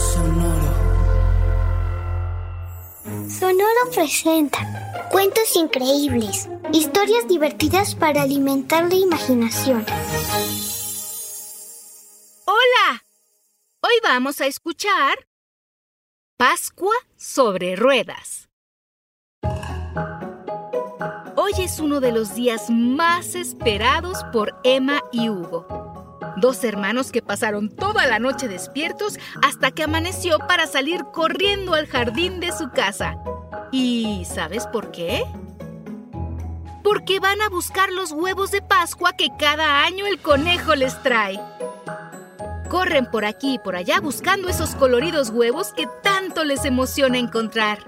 Sonoro. Sonoro presenta cuentos increíbles, historias divertidas para alimentar la imaginación. Hola, hoy vamos a escuchar Pascua sobre ruedas. Hoy es uno de los días más esperados por Emma y Hugo dos hermanos que pasaron toda la noche despiertos hasta que amaneció para salir corriendo al jardín de su casa. ¿Y sabes por qué? Porque van a buscar los huevos de Pascua que cada año el conejo les trae. Corren por aquí y por allá buscando esos coloridos huevos que tanto les emociona encontrar.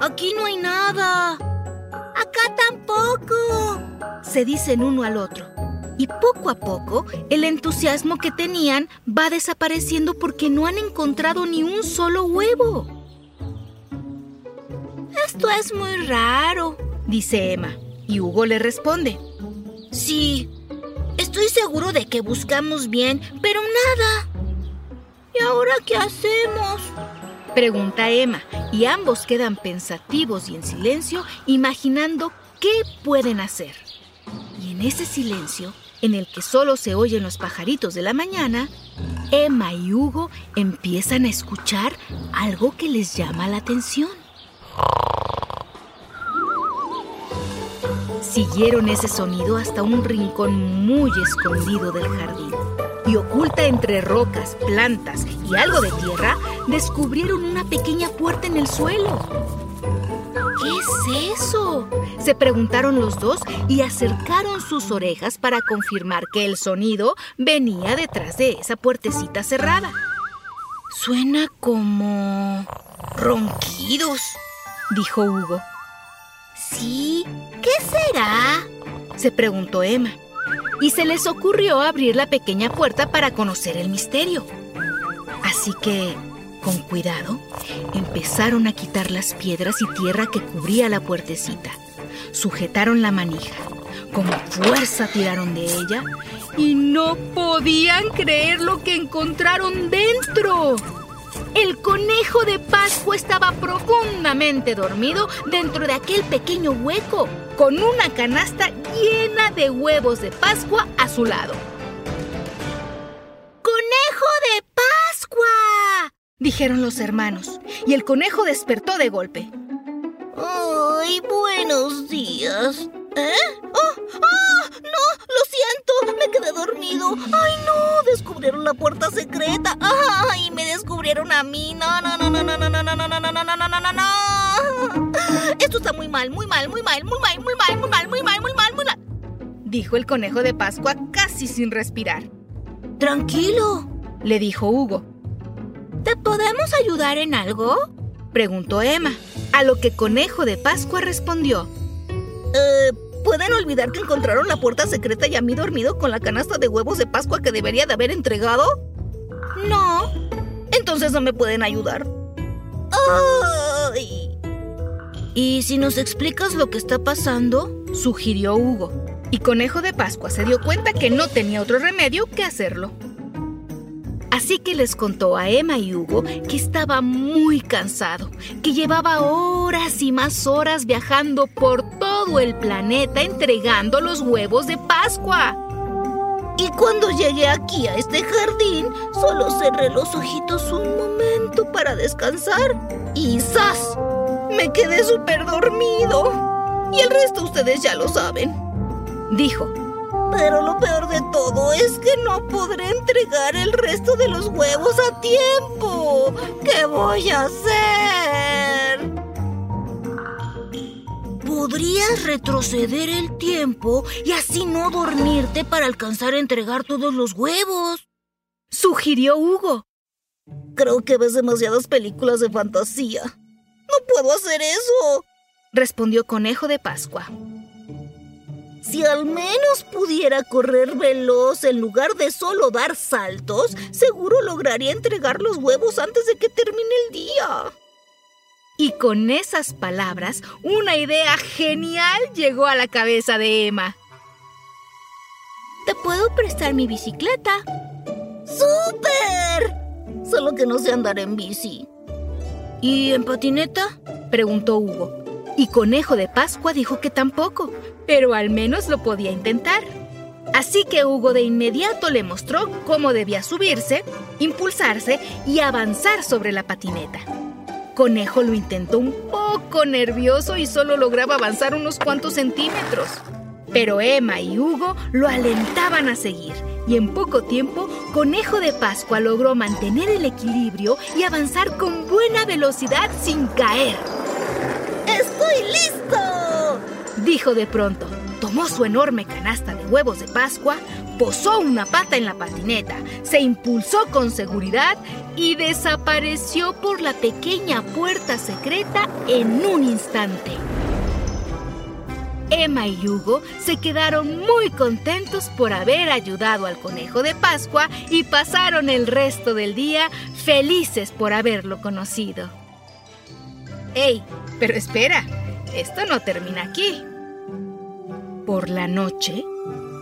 Aquí no hay nada. Acá tampoco. Se dicen uno al otro y poco a poco el entusiasmo que tenían va desapareciendo porque no han encontrado ni un solo huevo. Esto es muy raro, dice Emma, y Hugo le responde. Sí, estoy seguro de que buscamos bien, pero nada. ¿Y ahora qué hacemos? Pregunta Emma, y ambos quedan pensativos y en silencio, imaginando qué pueden hacer. Y en ese silencio, en el que solo se oyen los pajaritos de la mañana, Emma y Hugo empiezan a escuchar algo que les llama la atención. Siguieron ese sonido hasta un rincón muy escondido del jardín y oculta entre rocas, plantas y algo de tierra, descubrieron una pequeña puerta en el suelo. ¿Qué es eso? Se preguntaron los dos y acercaron sus orejas para confirmar que el sonido venía detrás de esa puertecita cerrada. Suena como... ronquidos, dijo Hugo. Sí, ¿qué será? se preguntó Emma. Y se les ocurrió abrir la pequeña puerta para conocer el misterio. Así que con cuidado, empezaron a quitar las piedras y tierra que cubría la puertecita. Sujetaron la manija, con fuerza tiraron de ella y no podían creer lo que encontraron dentro. El conejo de Pascua estaba profundamente dormido dentro de aquel pequeño hueco, con una canasta llena de huevos de Pascua a su lado. Dijeron los hermanos, y el conejo despertó de golpe. ¡Ay, buenos días! ¿Eh? ¡Oh! ¡Oh! ¡No! ¡Lo siento! Me quedé dormido. ¡Ay, no! Descubrieron la puerta secreta. ¡Ay! Me descubrieron a mí. No, no, no, no, no, no, no, no, no, no, no, no, no, no, no, no. Esto está muy mal, muy mal, muy mal, muy mal, muy mal, muy mal, muy mal, muy mal, muy mal. Dijo el conejo de Pascua casi sin respirar. Tranquilo, le dijo Hugo. ¿Te podemos ayudar en algo? Preguntó Emma, a lo que Conejo de Pascua respondió. Eh, ¿Pueden olvidar que encontraron la puerta secreta y a mí dormido con la canasta de huevos de Pascua que debería de haber entregado? No. Entonces no me pueden ayudar. ¡Ay! ¿Y si nos explicas lo que está pasando? sugirió Hugo. Y Conejo de Pascua se dio cuenta que no tenía otro remedio que hacerlo. Así que les contó a Emma y Hugo que estaba muy cansado, que llevaba horas y más horas viajando por todo el planeta entregando los huevos de Pascua. Y cuando llegué aquí a este jardín, solo cerré los ojitos un momento para descansar y ¡zas! Me quedé súper dormido. Y el resto ustedes ya lo saben. Dijo pero lo peor de todo es que no podré entregar el resto de los huevos a tiempo. ¿Qué voy a hacer? Podrías retroceder el tiempo y así no dormirte para alcanzar a entregar todos los huevos. Sugirió Hugo. Creo que ves demasiadas películas de fantasía. No puedo hacer eso. Respondió Conejo de Pascua. Si al menos pudiera correr veloz en lugar de solo dar saltos, seguro lograría entregar los huevos antes de que termine el día. Y con esas palabras, una idea genial llegó a la cabeza de Emma. ¿Te puedo prestar mi bicicleta? ¡Súper! Solo que no sé andar en bici. ¿Y en patineta? preguntó Hugo. Y Conejo de Pascua dijo que tampoco, pero al menos lo podía intentar. Así que Hugo de inmediato le mostró cómo debía subirse, impulsarse y avanzar sobre la patineta. Conejo lo intentó un poco nervioso y solo lograba avanzar unos cuantos centímetros. Pero Emma y Hugo lo alentaban a seguir y en poco tiempo Conejo de Pascua logró mantener el equilibrio y avanzar con buena velocidad sin caer. ¡Estoy listo! Dijo de pronto. Tomó su enorme canasta de huevos de Pascua, posó una pata en la patineta, se impulsó con seguridad y desapareció por la pequeña puerta secreta en un instante. Emma y Hugo se quedaron muy contentos por haber ayudado al conejo de Pascua y pasaron el resto del día felices por haberlo conocido. ¡Ey! Pero espera, esto no termina aquí. Por la noche,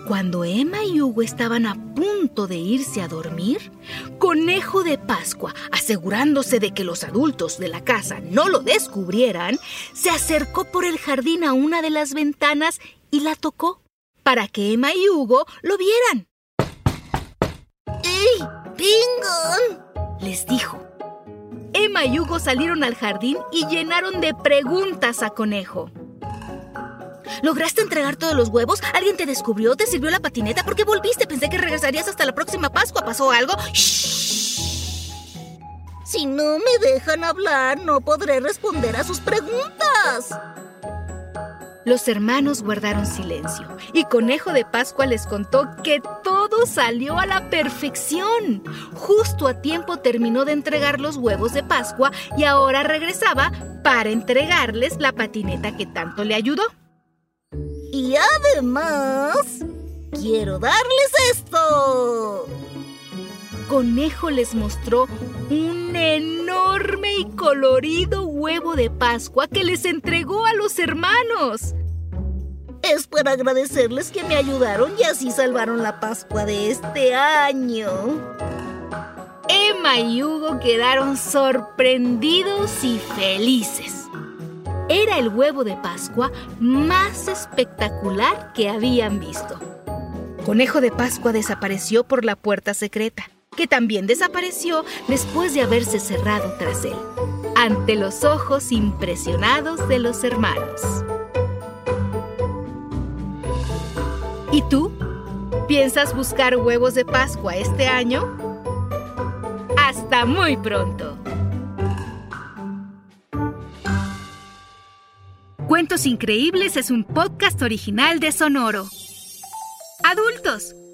cuando Emma y Hugo estaban a punto de irse a dormir, Conejo de Pascua, asegurándose de que los adultos de la casa no lo descubrieran, se acercó por el jardín a una de las ventanas y la tocó para que Emma y Hugo lo vieran. ¡Ey! ¡Vengan! Les dijo. Y Hugo salieron al jardín y llenaron de preguntas a Conejo. ¿Lograste entregar todos los huevos? ¿Alguien te descubrió? ¿Te sirvió la patineta? ¿Por qué volviste? Pensé que regresarías hasta la próxima Pascua. ¿Pasó algo? ¡Shh! Si no me dejan hablar, no podré responder a sus preguntas. Los hermanos guardaron silencio y Conejo de Pascua les contó que todo salió a la perfección. Justo a tiempo terminó de entregar los huevos de Pascua y ahora regresaba para entregarles la patineta que tanto le ayudó. Y además, quiero darles esto. Conejo les mostró un enorme y colorido huevo de Pascua que les entregó a los hermanos. Es para agradecerles que me ayudaron y así salvaron la Pascua de este año. Emma y Hugo quedaron sorprendidos y felices. Era el huevo de Pascua más espectacular que habían visto. Conejo de Pascua desapareció por la puerta secreta que también desapareció después de haberse cerrado tras él, ante los ojos impresionados de los hermanos. ¿Y tú? ¿Piensas buscar huevos de Pascua este año? Hasta muy pronto. Cuentos Increíbles es un podcast original de Sonoro. Adultos,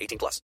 18 plus.